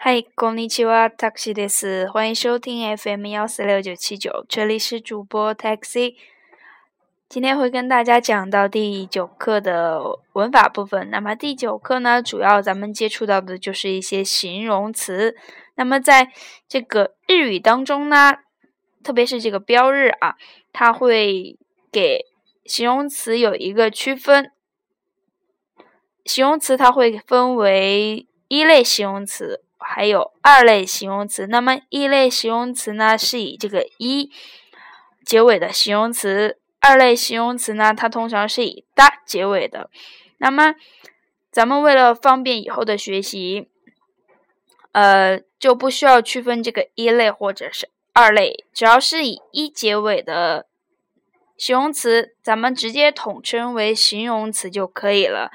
嗨，こんにちは，taxi です。欢迎收听 FM 幺四六九七九，这里是主播 taxi。今天会跟大家讲到第九课的文法部分。那么第九课呢，主要咱们接触到的就是一些形容词。那么在这个日语当中呢，特别是这个标日啊，它会给形容词有一个区分。形容词它会分为一类形容词。 还有二类形容词，那么一类形容词呢是以这个一结尾的形容词，二类形容词呢它通常是以哒结尾的。那么咱们为了方便以后的学习，呃就不需要区分这个一类或者是二类，只要是以一结尾的形容词，咱们直接统称为形容词就可以了。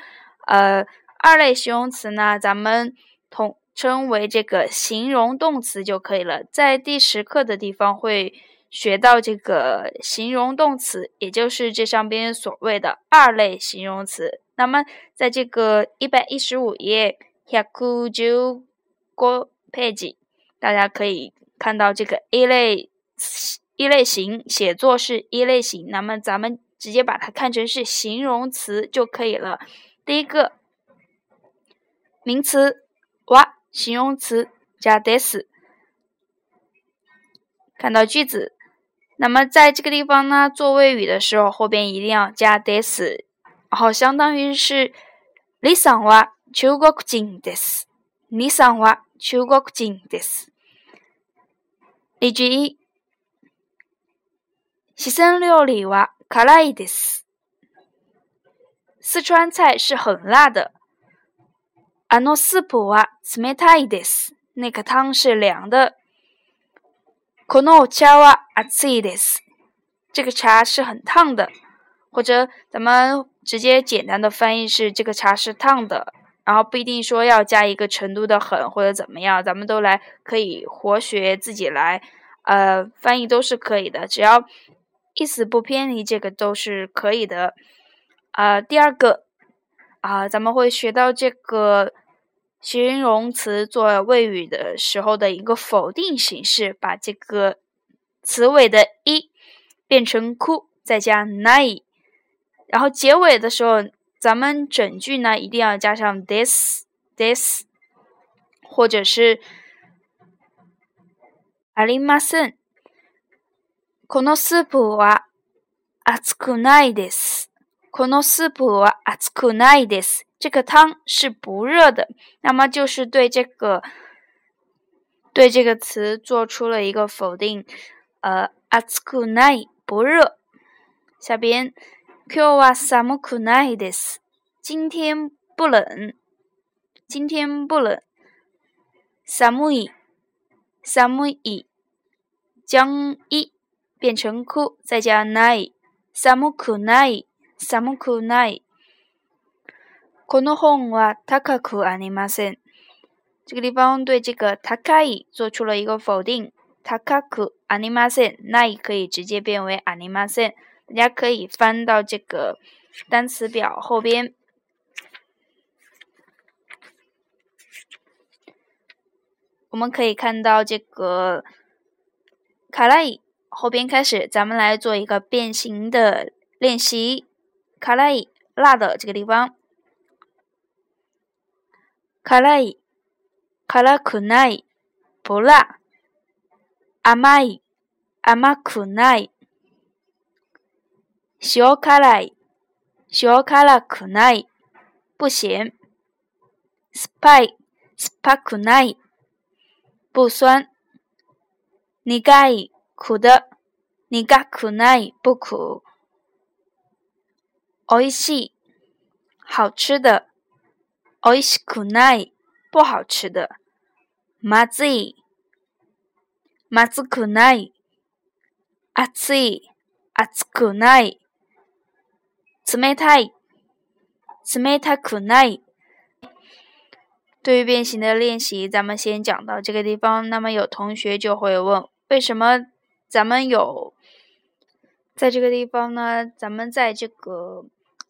呃，二类形容词呢，咱们统。称为这个形容动词就可以了。在第十课的地方会学到这个形容动词，也就是这上边所谓的二类形容词。那么，在这个一百一十五页1 9个 page，大家可以看到这个一类一类型写作是一类型，那么咱们直接把它看成是形容词就可以了。第一个名词哇。形容词加 des，看到句子，那么在这个地方呢，做谓语的时候后边一定要加 des，然后相当于是李さんは中国人です。李さんは中国人です。例句一：四川料理は辛いです。四川菜是很辣的。 あのスープは冷たいです。那个汤是凉的。このお茶は熱いです。这个茶是很烫的。或者咱们直接简单的翻译是这个茶是烫的，然后不一定说要加一个程度的很或者怎么样，咱们都来可以活学自己来，呃，翻译都是可以的，只要意思不偏离这个都是可以的。啊，第二个。 啊，咱们会学到这个形容词做谓语的时候的一个否定形式，把这个词尾的一变成 ku，再加 nai，然后结尾的时候，咱们整句呢一定要加上 this this，或者是ありません。このスープは熱くないです。 このスープは熱くないです。这个汤是不热的。那么就是对这个对这个词做出了一个否定。呃，熱くない不热。下边今日は寒くないです。今天不冷。今天不冷。寒い寒い将一变成く再加ない。寒くない。 寒くない。この本は高くありません。这个地方对这个高い做出了一个否定。高くありません，ない可以直接变为ありません。大家可以翻到这个单词表后边，我们可以看到这个卡拉伊后边开始，咱们来做一个变形的练习。 卡拉伊辣的这个地方，卡拉伊卡拉苦奈不辣，阿玛伊阿玛苦奈，小卡拉伊小卡拉苦奈。不咸，spy spy 苦奈。不酸，尼嘎伊苦的，尼嘎苦奈不苦。おいしい，好吃的。おいしくない，不好吃的。まずい，まずくない。熱い，熱くない。冷たい，冷たくない。对于变形的练习，咱们先讲到这个地方。那么有同学就会问，为什么咱们有在这个地方呢？咱们在这个。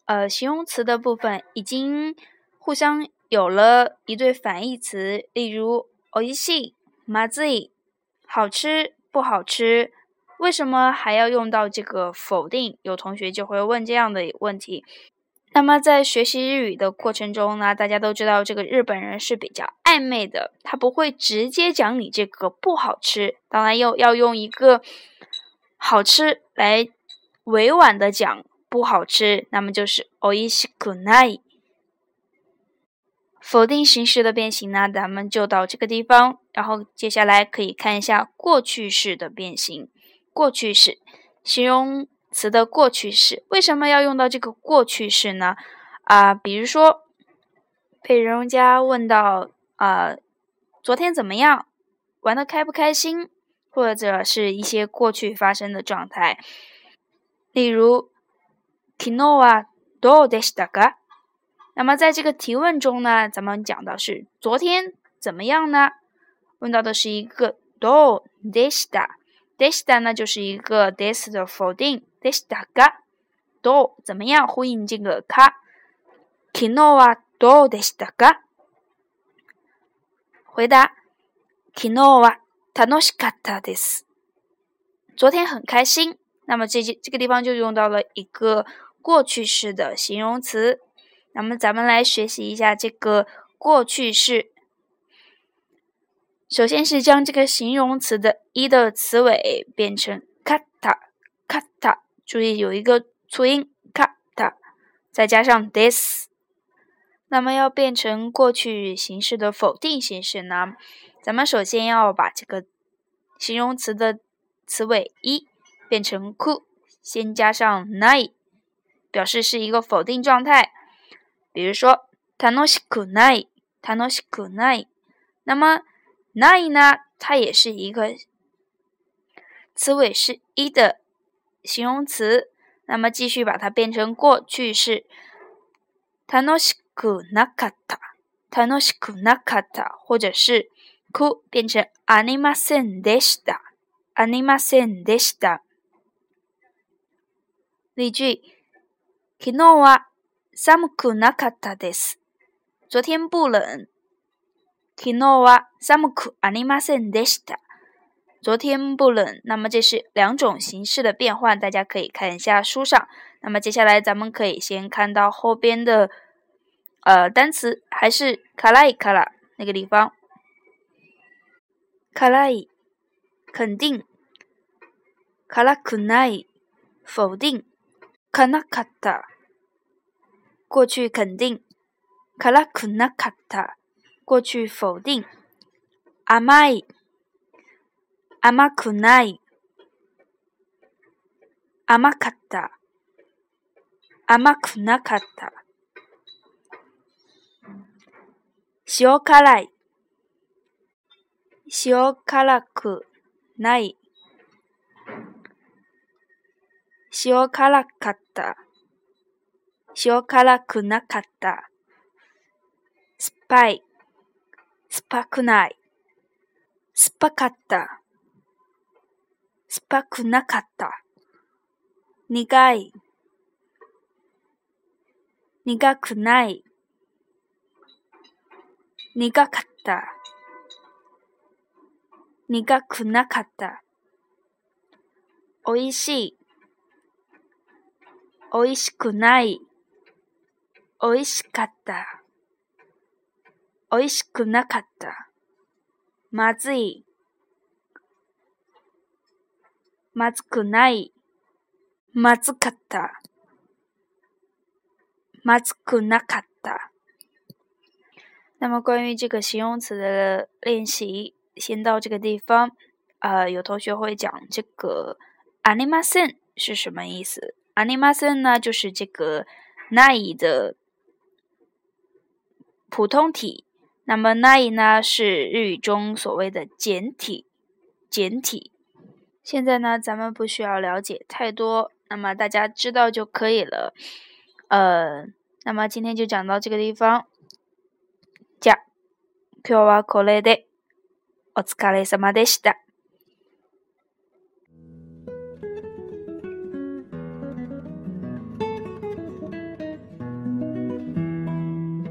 呃，形容词的部分已经互相有了一对反义词，例如 おいしい、まずい、好吃、不好吃。为什么还要用到这个否定？有同学就会问这样的问题。那么在学习日语的过程中呢，大家都知道这个日本人是比较暧昧的，他不会直接讲你这个不好吃，当然要要用一个好吃来委婉的讲 不好吃，那么就是おいしくない。否定形式的变形呢，咱们就到这个地方，然后接下来可以看一下过去式的变形。过去式，形容词的过去式，为什么要用到这个过去式呢？啊，比如说被人家问到啊，昨天怎么样，玩的开不开心，或者是一些过去发生的状态，例如 昨日はどうでしたか？那么在这个提问中呢，咱们讲到是昨天怎么样呢？问到的是一个どうでした。でした呢，就是一个 this 的否定。でしたが、どう怎么样？呼应这个か。昨日はどうでしたか？回答：昨日は楽しかったです。昨天很开心。那么这这个地方就用到了一个 过去式的形容词。那么咱们来学习一下这个过去式。首先是将这个形容词的一的词尾变成カタカタ，注意有一个促音カタ，再加上 this。那么要变成过去形式的否定形式呢？咱们首先要把这个形容词的词尾一变成く，先加上ない， 表示是一个否定状态。比如说楽しくない、楽しくない。那么那呢？它也是一个词尾是一的形容词。那么继续把它变成过去式，楽しくなかった、楽しくなかった，或者是く变成ありませんでした、ありませんでした。例句： 昨日は寒くなかったです。昨天不冷。昨日は寒くありませんでした。昨天不冷。那么这是两种形式的变换，大家可以看一下书上。那么接下来咱们可以先看到后边的呃单词，还是卡拉伊卡拉那个地方。卡拉伊肯定，卡拉库奈否定， 卡纳卡塔过去肯定，卡拉库纳卡塔。过去否定，甘い、甘くない、甘かった、甘くなかった。塩辛い、塩辛くない、 塩辛かった、塩辛くなかった。スパイ、酸っぱくない。酸っぱかった。酸っぱくなかった。苦い。苦くない。苦かった。苦くなかった。おいしい。おいしくない。おいしかった。美味しくなかった。まずい。まずくない。まずかった。まずくなかった。那么关于这个形容词的练习，先到这个地方。呃，有同学会讲这个“ありません”是什么意思？“ ありません”呢，就是这个“ない”的普通体。那么那一呢是日语中所谓的简体，简体。现在呢，咱们不需要了解太多，那么大家知道就可以了。呃，那么今天就讲到这个地方。じゃ、今日はこれでお疲れ様でした。